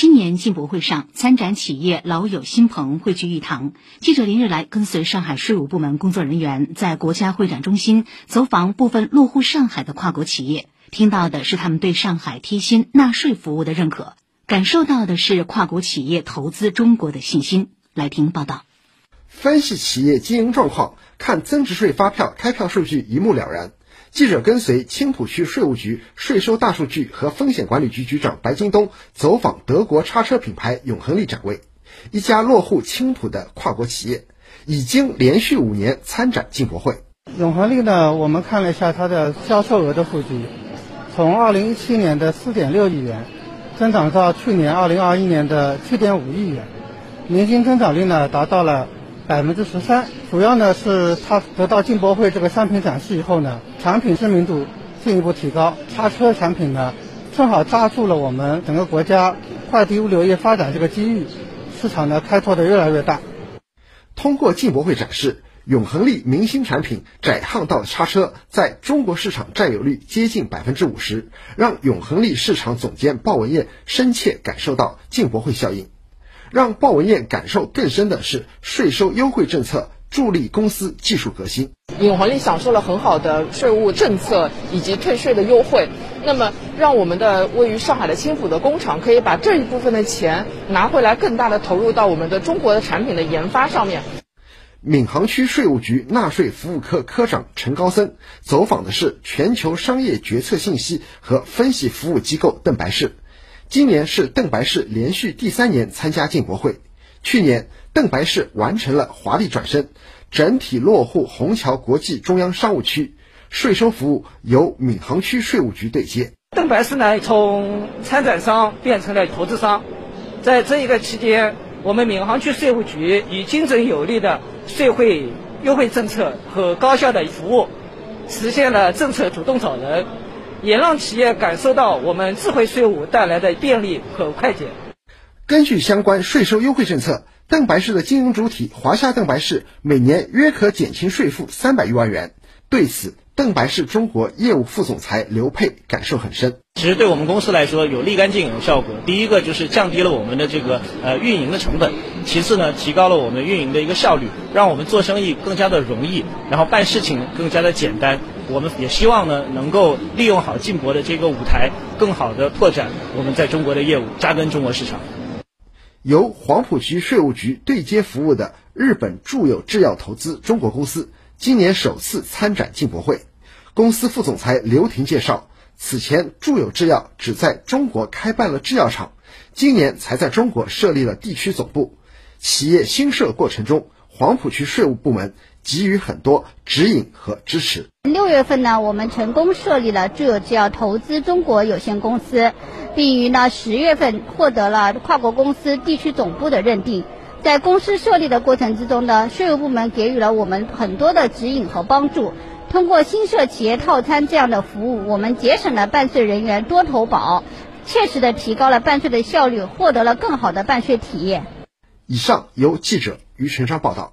今年进博会上，参展企业老友新朋汇聚一堂。记者连日来跟随上海税务部门工作人员在国家会展中心走访部分落户上海的跨国企业，听到的是他们对上海贴心纳税服务的认可，感受到的是跨国企业投资中国的信心。来听报道。分析企业经营状况，看增值税发票开票数据一目了然。记者跟随青浦区税务局税收大数据和风险管理局局长白京东走访德国叉车品牌永恒利展位，一家落户青浦的跨国企业，已经连续五年参展进博会。永恒利呢，我们看了一下它的销售额的数据，从二零一七年的四点六亿元，增长到去年二零二一年的七点五亿元，年均增长率呢达到了。百分之十三，主要呢是它得到进博会这个商品展示以后呢，产品知名度进一步提高。叉车产品呢，正好抓住了我们整个国家快递物流业发展这个机遇，市场呢开拓的越来越大。通过进博会展示，永恒力明星产品窄巷道叉车在中国市场占有率接近百分之五十，让永恒力市场总监鲍文艳深切感受到进博会效应。让鲍文艳感受更深的是，税收优惠政策助力公司技术革新。永恒利享受了很好的税务政策以及退税的优惠，那么让我们的位于上海的青浦的工厂可以把这一部分的钱拿回来，更大的投入到我们的中国的产品的研发上面。闵行区税务局纳税服务科科长陈高森走访的是全球商业决策信息和分析服务机构邓白氏。今年是邓白氏连续第三年参加进博会。去年，邓白氏完成了华丽转身，整体落户虹桥国际中央商务区，税收服务由闵行区税务局对接。邓白氏呢，从参展商变成了投资商，在这一个期间，我们闵行区税务局以精准有力的税费优惠政策和高效的服务，实现了政策主动找人。也让企业感受到我们智慧税务带来的便利和快捷。根据相关税收优惠政策，邓白氏的经营主体华夏邓白氏每年约可减轻税负三百余万元。对此，邓白氏中国业务副总裁刘佩感受很深。其实对我们公司来说，有立竿见影的效果。第一个就是降低了我们的这个呃运营的成本，其次呢，提高了我们运营的一个效率，让我们做生意更加的容易，然后办事情更加的简单。我们也希望呢，能够利用好进博的这个舞台，更好的拓展我们在中国的业务，扎根中国市场。由黄浦区税务局对接服务的日本住友制药投资中国公司。今年首次参展进博会，公司副总裁刘婷介绍，此前住友制药只在中国开办了制药厂，今年才在中国设立了地区总部。企业新设过程中，黄浦区税务部门给予很多指引和支持。六月份呢，我们成功设立了住友制药投资中国有限公司，并于呢十月份获得了跨国公司地区总部的认定。在公司设立的过程之中呢，税务部门给予了我们很多的指引和帮助。通过新设企业套餐这样的服务，我们节省了办税人员多投保，切实的提高了办税的效率，获得了更好的办税体验。以上由记者于晨山报道。